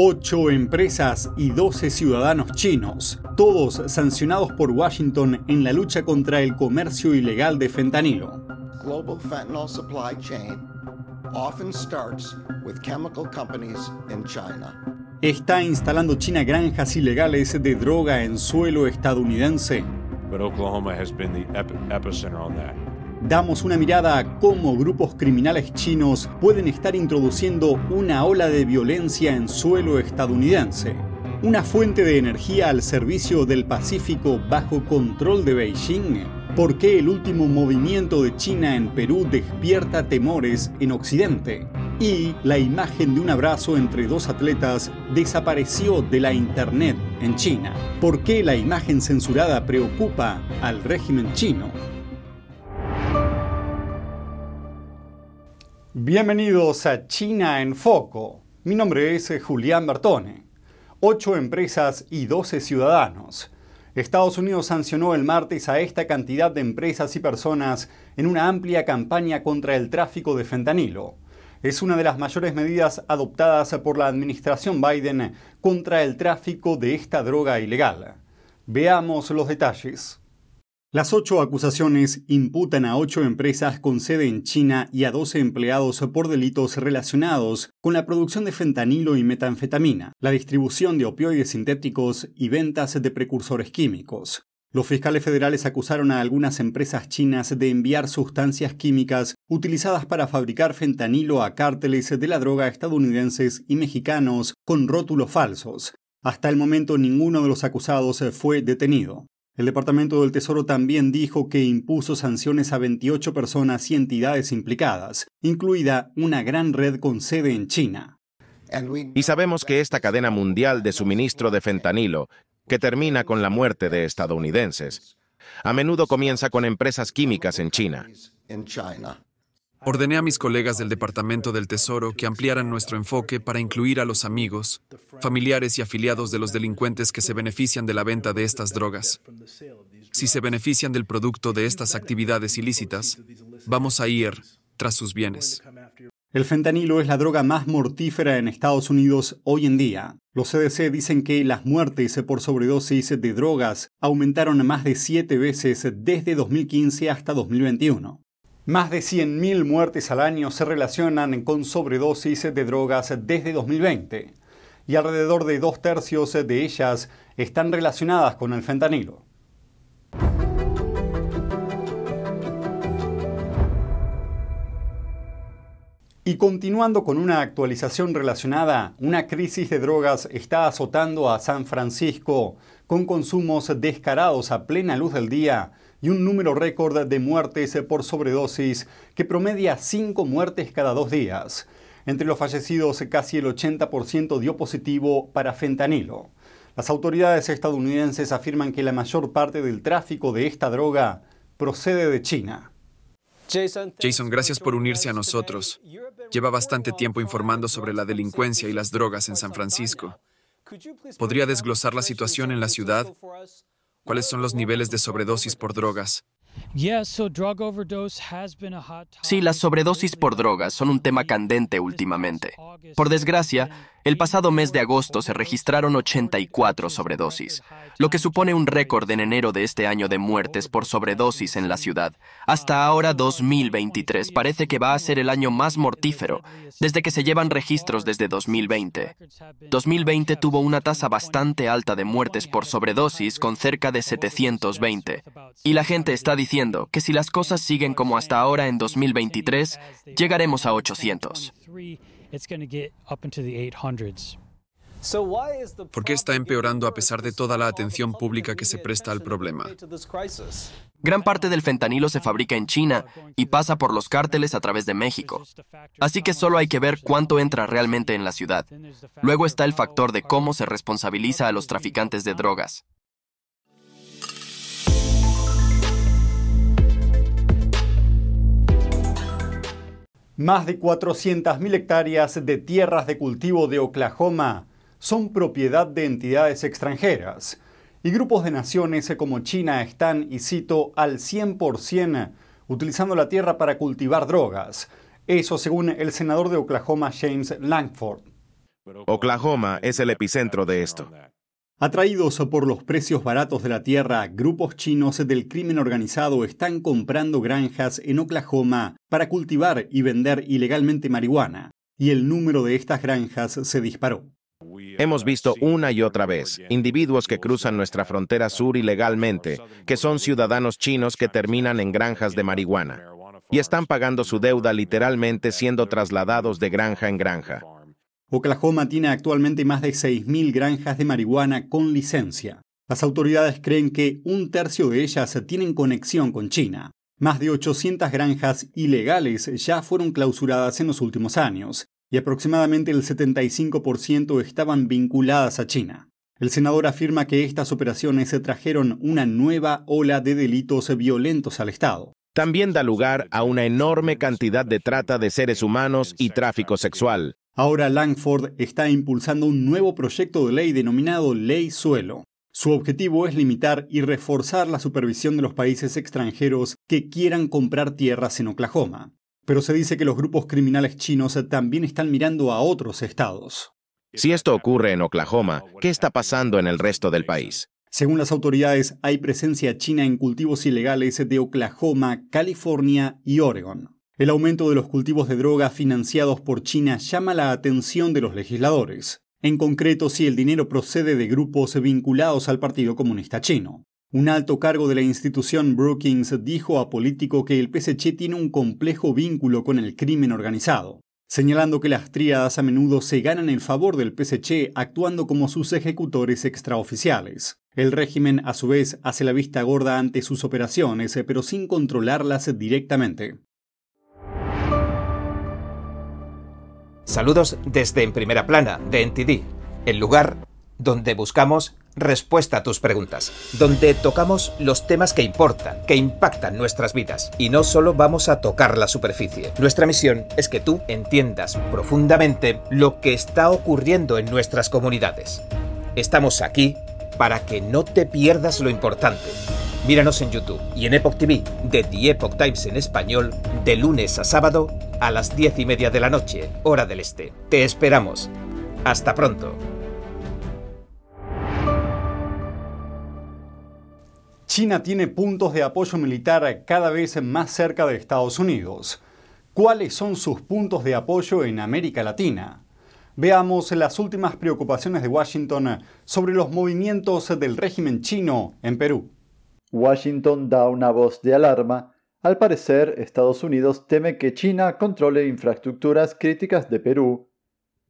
Ocho empresas y 12 ciudadanos chinos, todos sancionados por Washington en la lucha contra el comercio ilegal de fentanilo. global fentanyl supply chain often starts with chemical companies in China. ¿Está instalando China granjas ilegales de droga en suelo estadounidense? but Oklahoma has been the ep- epicenter on that. Damos una mirada a cómo grupos criminales chinos pueden estar introduciendo una ola de violencia en suelo estadounidense. Una fuente de energía al servicio del Pacífico bajo control de Beijing. ¿Por qué el último movimiento de China en Perú despierta temores en Occidente? Y la imagen de un abrazo entre dos atletas desapareció de la Internet en China. ¿Por qué la imagen censurada preocupa al régimen chino? Bienvenidos a China en Foco. Mi nombre es eh, Julián Bertone. Ocho empresas y 12 ciudadanos. Estados Unidos sancionó el martes a esta cantidad de empresas y personas en una amplia campaña contra el tráfico de fentanilo. Es una de las mayores medidas adoptadas por la administración Biden contra el tráfico de esta droga ilegal. Veamos los detalles. Las ocho acusaciones imputan a ocho empresas con sede en China y a 12 empleados por delitos relacionados con la producción de fentanilo y metanfetamina, la distribución de opioides sintéticos y ventas de precursores químicos. Los fiscales federales acusaron a algunas empresas chinas de enviar sustancias químicas utilizadas para fabricar fentanilo a cárteles de la droga estadounidenses y mexicanos con rótulos falsos. Hasta el momento ninguno de los acusados fue detenido. El Departamento del Tesoro también dijo que impuso sanciones a 28 personas y entidades implicadas, incluida una gran red con sede en China. Y sabemos que esta cadena mundial de suministro de fentanilo, que termina con la muerte de estadounidenses, a menudo comienza con empresas químicas en China. Ordené a mis colegas del Departamento del Tesoro que ampliaran nuestro enfoque para incluir a los amigos, familiares y afiliados de los delincuentes que se benefician de la venta de estas drogas. Si se benefician del producto de estas actividades ilícitas, vamos a ir tras sus bienes. El fentanilo es la droga más mortífera en Estados Unidos hoy en día. Los CDC dicen que las muertes por sobredosis de drogas aumentaron más de siete veces desde 2015 hasta 2021. Más de 100.000 muertes al año se relacionan con sobredosis de drogas desde 2020 y alrededor de dos tercios de ellas están relacionadas con el fentanilo. Y continuando con una actualización relacionada, una crisis de drogas está azotando a San Francisco, con consumos descarados a plena luz del día y un número récord de muertes por sobredosis que promedia 5 muertes cada dos días. Entre los fallecidos, casi el 80% dio positivo para fentanilo. Las autoridades estadounidenses afirman que la mayor parte del tráfico de esta droga procede de China. Jason, gracias por unirse a nosotros. Lleva bastante tiempo informando sobre la delincuencia y las drogas en San Francisco. ¿Podría desglosar la situación en la ciudad? ¿Cuáles son los niveles de sobredosis por drogas? Sí, las sobredosis por drogas son un tema candente últimamente. Por desgracia, el pasado mes de agosto se registraron 84 sobredosis, lo que supone un récord en enero de este año de muertes por sobredosis en la ciudad. Hasta ahora, 2023 parece que va a ser el año más mortífero desde que se llevan registros desde 2020. 2020 tuvo una tasa bastante alta de muertes por sobredosis con cerca de 720. Y la gente está diciendo que si las cosas siguen como hasta ahora en 2023, llegaremos a 800. ¿Por qué está empeorando a pesar de toda la atención pública que se presta al problema? Gran parte del fentanilo se fabrica en China y pasa por los cárteles a través de México. Así que solo hay que ver cuánto entra realmente en la ciudad. Luego está el factor de cómo se responsabiliza a los traficantes de drogas. Más de 400.000 hectáreas de tierras de cultivo de Oklahoma son propiedad de entidades extranjeras y grupos de naciones como China están, y cito, al 100% utilizando la tierra para cultivar drogas. Eso según el senador de Oklahoma, James Langford. Oklahoma es el epicentro de esto. Atraídos por los precios baratos de la tierra, grupos chinos del crimen organizado están comprando granjas en Oklahoma para cultivar y vender ilegalmente marihuana, y el número de estas granjas se disparó. Hemos visto una y otra vez individuos que cruzan nuestra frontera sur ilegalmente, que son ciudadanos chinos que terminan en granjas de marihuana, y están pagando su deuda literalmente siendo trasladados de granja en granja. Oklahoma tiene actualmente más de 6.000 granjas de marihuana con licencia. Las autoridades creen que un tercio de ellas tienen conexión con China. Más de 800 granjas ilegales ya fueron clausuradas en los últimos años, y aproximadamente el 75% estaban vinculadas a China. El senador afirma que estas operaciones trajeron una nueva ola de delitos violentos al Estado. También da lugar a una enorme cantidad de trata de seres humanos y tráfico sexual, Ahora Langford está impulsando un nuevo proyecto de ley denominado Ley Suelo. Su objetivo es limitar y reforzar la supervisión de los países extranjeros que quieran comprar tierras en Oklahoma. Pero se dice que los grupos criminales chinos también están mirando a otros estados. Si esto ocurre en Oklahoma, ¿qué está pasando en el resto del país? Según las autoridades, hay presencia china en cultivos ilegales de Oklahoma, California y Oregon. El aumento de los cultivos de droga financiados por China llama la atención de los legisladores, en concreto si el dinero procede de grupos vinculados al Partido Comunista Chino. Un alto cargo de la institución Brookings dijo a Político que el PSC tiene un complejo vínculo con el crimen organizado, señalando que las tríadas a menudo se ganan el favor del PSC actuando como sus ejecutores extraoficiales. El régimen, a su vez, hace la vista gorda ante sus operaciones, pero sin controlarlas directamente. Saludos desde En Primera Plana, de NTD, el lugar donde buscamos respuesta a tus preguntas, donde tocamos los temas que importan, que impactan nuestras vidas, y no solo vamos a tocar la superficie. Nuestra misión es que tú entiendas profundamente lo que está ocurriendo en nuestras comunidades. Estamos aquí para que no te pierdas lo importante. Míranos en YouTube y en Epoch TV de The Epoch Times en español de lunes a sábado a las diez y media de la noche, hora del este. Te esperamos. Hasta pronto. China tiene puntos de apoyo militar cada vez más cerca de Estados Unidos. ¿Cuáles son sus puntos de apoyo en América Latina? Veamos las últimas preocupaciones de Washington sobre los movimientos del régimen chino en Perú. Washington da una voz de alarma al parecer, Estados Unidos teme que China controle infraestructuras críticas de Perú.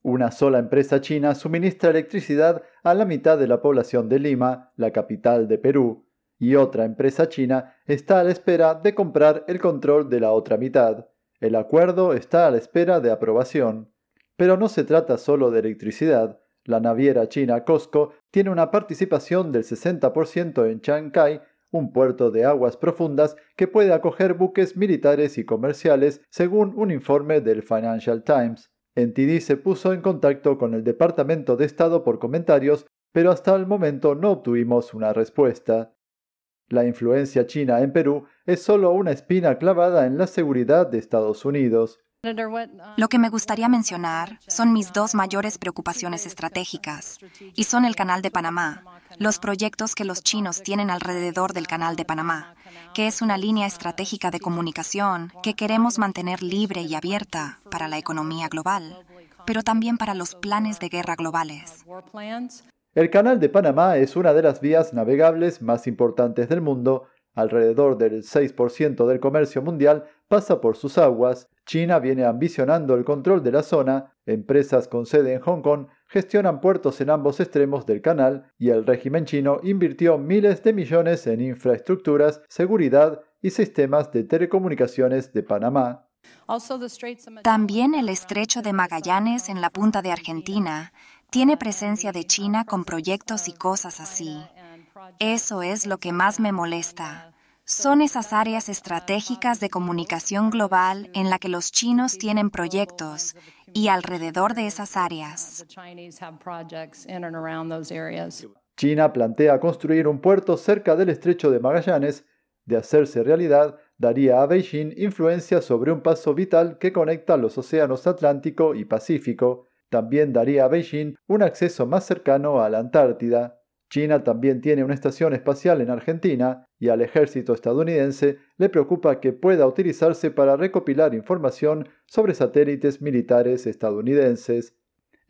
Una sola empresa china suministra electricidad a la mitad de la población de Lima, la capital de Perú, y otra empresa china está a la espera de comprar el control de la otra mitad. El acuerdo está a la espera de aprobación. Pero no se trata solo de electricidad. La naviera china COSCO tiene una participación del 60% en Shanghai un puerto de aguas profundas que puede acoger buques militares y comerciales, según un informe del Financial Times. NTD se puso en contacto con el Departamento de Estado por comentarios, pero hasta el momento no obtuvimos una respuesta. La influencia china en Perú es solo una espina clavada en la seguridad de Estados Unidos. Lo que me gustaría mencionar son mis dos mayores preocupaciones estratégicas, y son el Canal de Panamá, los proyectos que los chinos tienen alrededor del Canal de Panamá, que es una línea estratégica de comunicación que queremos mantener libre y abierta para la economía global, pero también para los planes de guerra globales. El Canal de Panamá es una de las vías navegables más importantes del mundo. Alrededor del 6% del comercio mundial pasa por sus aguas China viene ambicionando el control de la zona, empresas con sede en Hong Kong gestionan puertos en ambos extremos del canal y el régimen chino invirtió miles de millones en infraestructuras, seguridad y sistemas de telecomunicaciones de Panamá. También el estrecho de Magallanes en la punta de Argentina tiene presencia de China con proyectos y cosas así. Eso es lo que más me molesta son esas áreas estratégicas de comunicación global en la que los chinos tienen proyectos y alrededor de esas áreas. China plantea construir un puerto cerca del estrecho de Magallanes. De hacerse realidad, daría a Beijing influencia sobre un paso vital que conecta los océanos Atlántico y Pacífico. también daría a Beijing un acceso más cercano a la Antártida. China también tiene una estación espacial en Argentina y al ejército estadounidense le preocupa que pueda utilizarse para recopilar información sobre satélites militares estadounidenses.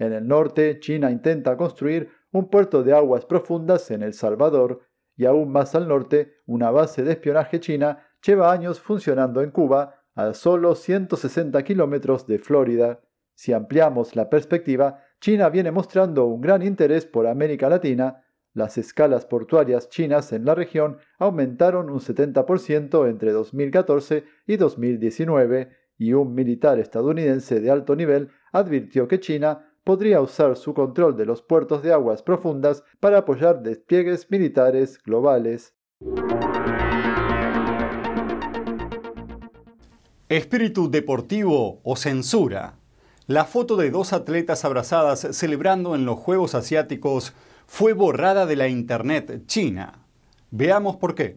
En el norte, China intenta construir un puerto de aguas profundas en El Salvador y aún más al norte, una base de espionaje china lleva años funcionando en Cuba, a solo 160 kilómetros de Florida. Si ampliamos la perspectiva, China viene mostrando un gran interés por América Latina. Las escalas portuarias chinas en la región aumentaron un 70% entre 2014 y 2019, y un militar estadounidense de alto nivel advirtió que China podría usar su control de los puertos de aguas profundas para apoyar despliegues militares globales. Espíritu deportivo o censura. La foto de dos atletas abrazadas celebrando en los Juegos Asiáticos fue borrada de la Internet china. Veamos por qué.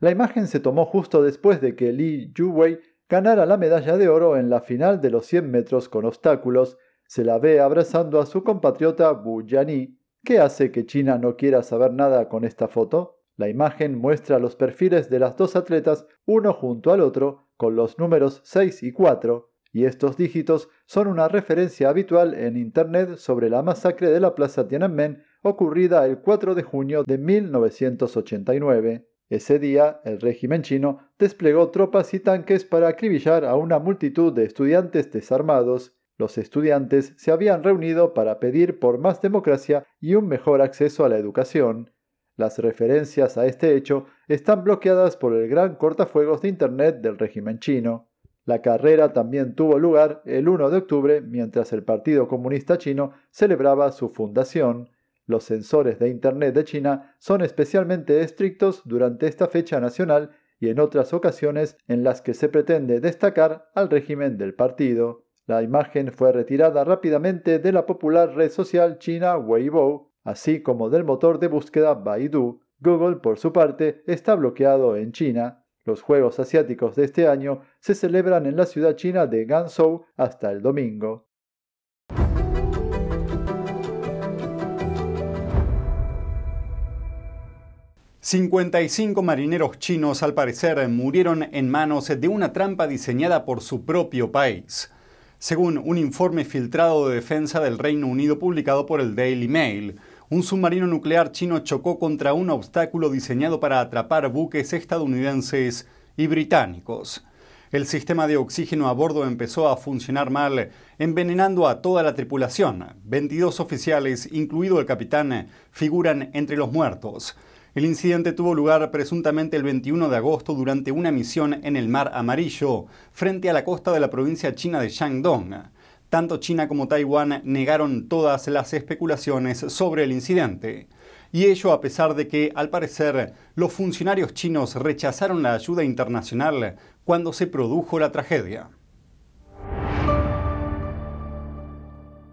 La imagen se tomó justo después de que Li Yuwei ganara la medalla de oro en la final de los 100 metros con obstáculos se la ve abrazando a su compatriota Wu Jiani. ¿Qué hace que China no quiera saber nada con esta foto? La imagen muestra los perfiles de las dos atletas uno junto al otro con los números 6 y 4, y estos dígitos son una referencia habitual en Internet sobre la masacre de la Plaza Tiananmen ocurrida el 4 de junio de 1989. Ese día, el régimen chino desplegó tropas y tanques para acribillar a una multitud de estudiantes desarmados los estudiantes se habían reunido para pedir por más democracia y un mejor acceso a la educación. Las referencias a este hecho están bloqueadas por el gran cortafuegos de Internet del régimen chino. La carrera también tuvo lugar el 1 de octubre mientras el Partido Comunista Chino celebraba su fundación. Los censores de Internet de China son especialmente estrictos durante esta fecha nacional y en otras ocasiones en las que se pretende destacar al régimen del partido. La imagen fue retirada rápidamente de la popular red social china Weibo, así como del motor de búsqueda Baidu. Google, por su parte, está bloqueado en China. Los Juegos Asiáticos de este año se celebran en la ciudad china de Ganzhou hasta el domingo. ...55 marineros chinos al parecer murieron en manos de una trampa diseñada por su propio país según un informe filtrado de defensa del Reino Unido publicado por el Daily Mail. Un submarino nuclear chino chocó contra un obstáculo diseñado para atrapar buques estadounidenses y británicos. El sistema de oxígeno a bordo empezó a funcionar mal, envenenando a toda la tripulación. 22 oficiales, incluido el capitán, figuran entre los muertos. El incidente tuvo lugar presuntamente el 21 de agosto durante una misión en el Mar Amarillo, frente a la costa de la provincia china de Shandong. Tanto China como Taiwán negaron todas las especulaciones sobre el incidente. Y ello a pesar de que, al parecer, los funcionarios chinos rechazaron la ayuda internacional cuando se produjo la tragedia.